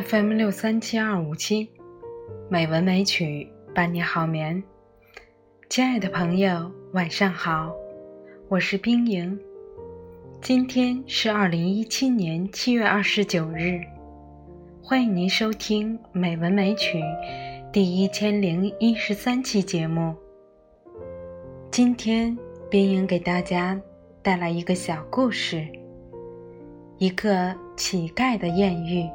FM 六三七二五七，美文美曲伴你好眠。亲爱的朋友，晚上好，我是冰莹。今天是二零一七年七月二十九日，欢迎您收听《美文美曲》第一千零一十三期节目。今天，冰莹给大家带来一个小故事，一个乞丐的艳遇。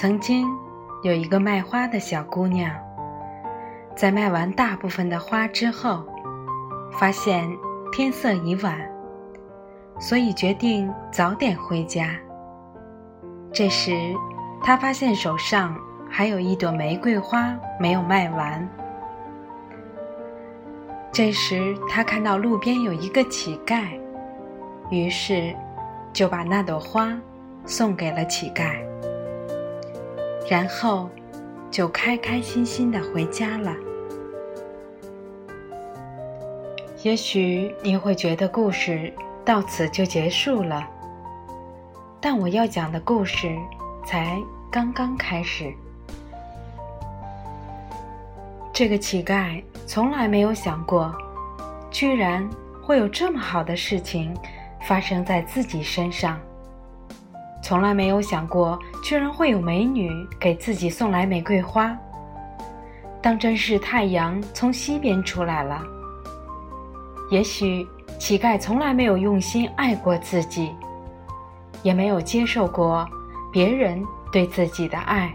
曾经有一个卖花的小姑娘，在卖完大部分的花之后，发现天色已晚，所以决定早点回家。这时，她发现手上还有一朵玫瑰花没有卖完。这时，她看到路边有一个乞丐，于是就把那朵花送给了乞丐。然后，就开开心心的回家了。也许你会觉得故事到此就结束了，但我要讲的故事才刚刚开始。这个乞丐从来没有想过，居然会有这么好的事情发生在自己身上。从来没有想过，居然会有美女给自己送来玫瑰花。当真是太阳从西边出来了。也许乞丐从来没有用心爱过自己，也没有接受过别人对自己的爱。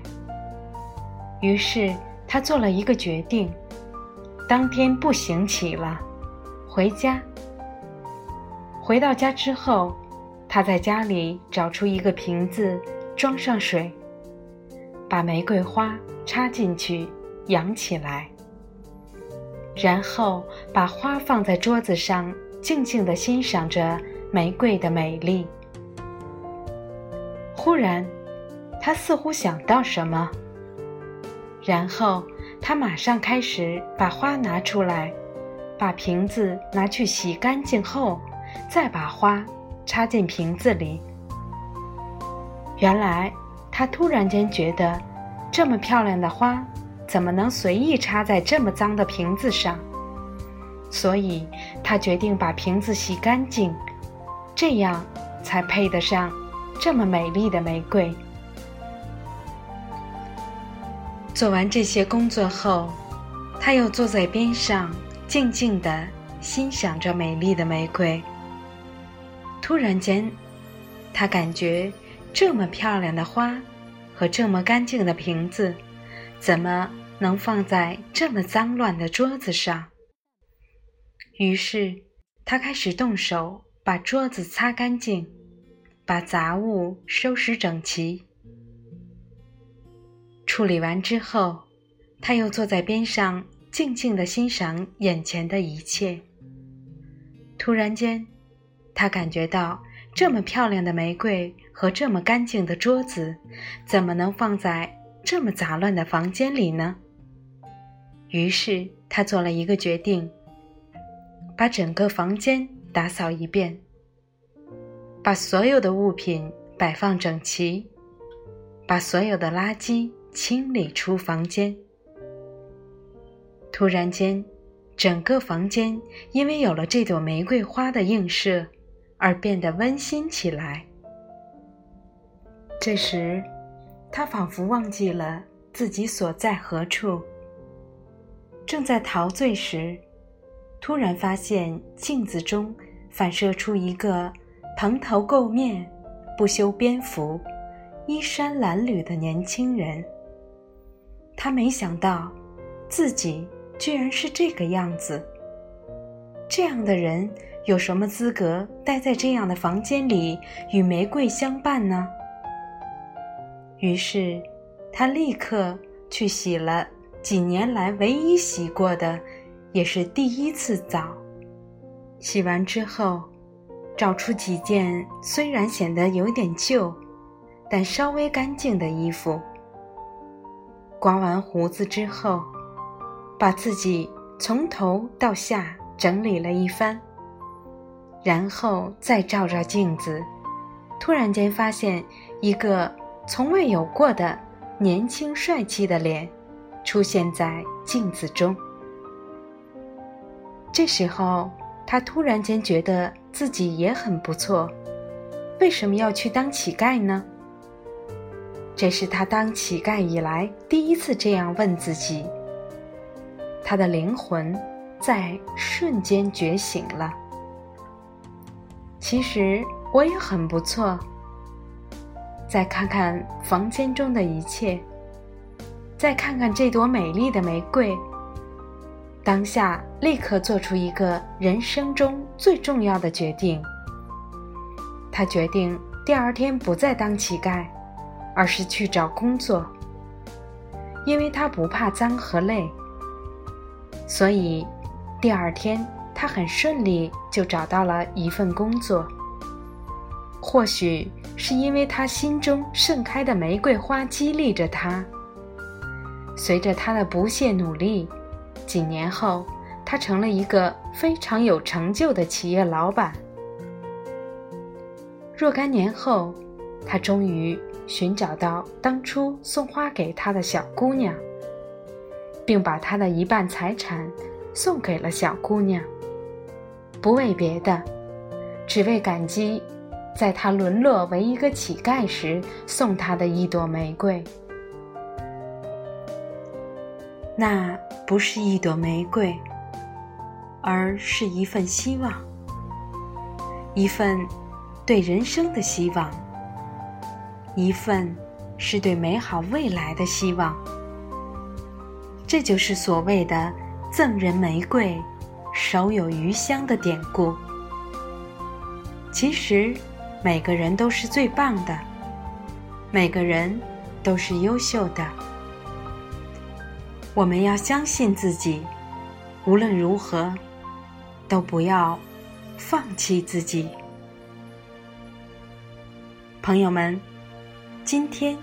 于是他做了一个决定，当天不行乞了，回家。回到家之后。他在家里找出一个瓶子，装上水，把玫瑰花插进去，养起来，然后把花放在桌子上，静静地欣赏着玫瑰的美丽。忽然，他似乎想到什么，然后他马上开始把花拿出来，把瓶子拿去洗干净后，再把花。插进瓶子里。原来，他突然间觉得，这么漂亮的花，怎么能随意插在这么脏的瓶子上？所以，他决定把瓶子洗干净，这样才配得上这么美丽的玫瑰。做完这些工作后，他又坐在边上，静静地欣赏着美丽的玫瑰。突然间，他感觉这么漂亮的花和这么干净的瓶子，怎么能放在这么脏乱的桌子上？于是，他开始动手把桌子擦干净，把杂物收拾整齐。处理完之后，他又坐在边上，静静地欣赏眼前的一切。突然间。他感觉到这么漂亮的玫瑰和这么干净的桌子，怎么能放在这么杂乱的房间里呢？于是他做了一个决定，把整个房间打扫一遍，把所有的物品摆放整齐，把所有的垃圾清理出房间。突然间，整个房间因为有了这朵玫瑰花的映射。而变得温馨起来。这时，他仿佛忘记了自己所在何处。正在陶醉时，突然发现镜子中反射出一个蓬头垢面、不修边幅、衣衫褴褛的年轻人。他没想到，自己居然是这个样子。这样的人。有什么资格待在这样的房间里与玫瑰相伴呢？于是，他立刻去洗了几年来唯一洗过的，也是第一次澡。洗完之后，找出几件虽然显得有点旧，但稍微干净的衣服。刮完胡子之后，把自己从头到下整理了一番，然后再照照镜子，突然间发现一个从未有过的年轻帅气的脸出现在镜子中。这时候，他突然间觉得自己也很不错，为什么要去当乞丐呢？这是他当乞丐以来第一次这样问自己。他的灵魂在瞬间觉醒了。其实我也很不错。再看看房间中的一切，再看看这朵美丽的玫瑰，当下立刻做出一个人生中最重要的决定。他决定第二天不再当乞丐。而是去找工作，因为他不怕脏和累，所以第二天他很顺利就找到了一份工作。或许是因为他心中盛开的玫瑰花激励着他，随着他的不懈努力，几年后他成了一个非常有成就的企业老板。若干年后，他终于。寻找到当初送花给他的小姑娘，并把他的一半财产送给了小姑娘，不为别的，只为感激在他沦落为一个乞丐时送他的一朵玫瑰。那不是一朵玫瑰，而是一份希望，一份对人生的希望。一份是对美好未来的希望，这就是所谓的“赠人玫瑰，手有余香”的典故。其实，每个人都是最棒的，每个人都是优秀的。我们要相信自己，无论如何，都不要放弃自己。朋友们。今天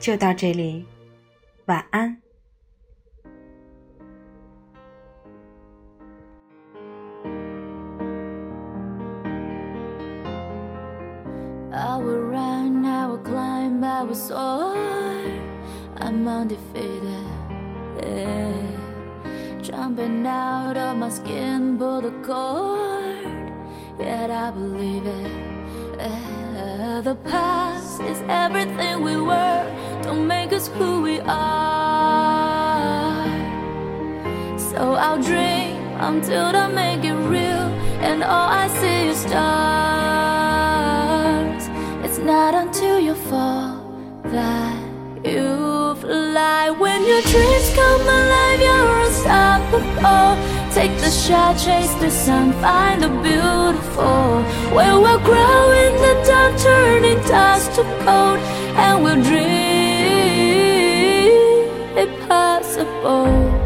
就到这里，晚安。Climb, I will soar. I'm undefeated. Jumping out of my skin, pull the cord. Yet I believe it. The past is everything we were, don't make us who we are. So I'll dream until I make it real, and all I see is stars. Your dreams come alive, you're unstoppable. Oh, take the shot, chase the sun, find the beautiful. Where we'll grow in the dark, turning dust to gold, and we'll dream impossible.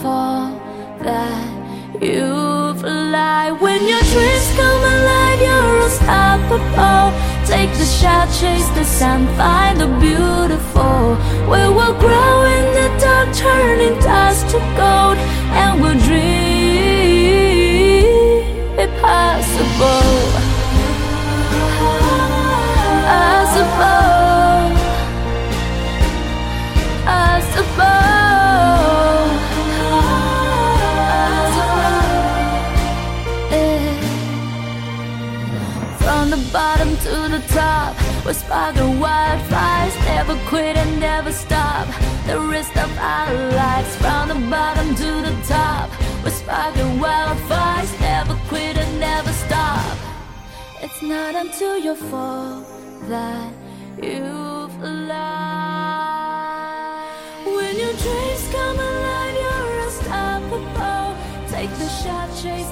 Fall that you fly. When your dreams come alive, you're unstoppable. Take the shot, chase the sun, find the beautiful. We will grow in the dark, turning dust to gold, and we'll dream impossible. Never stop. The rest of our lives, from the bottom to the top. We're sparking wildfires, never quit and never stop. It's not until you fall that you've lost. When your dreams come alive, you're unstoppable. Take the shot, chase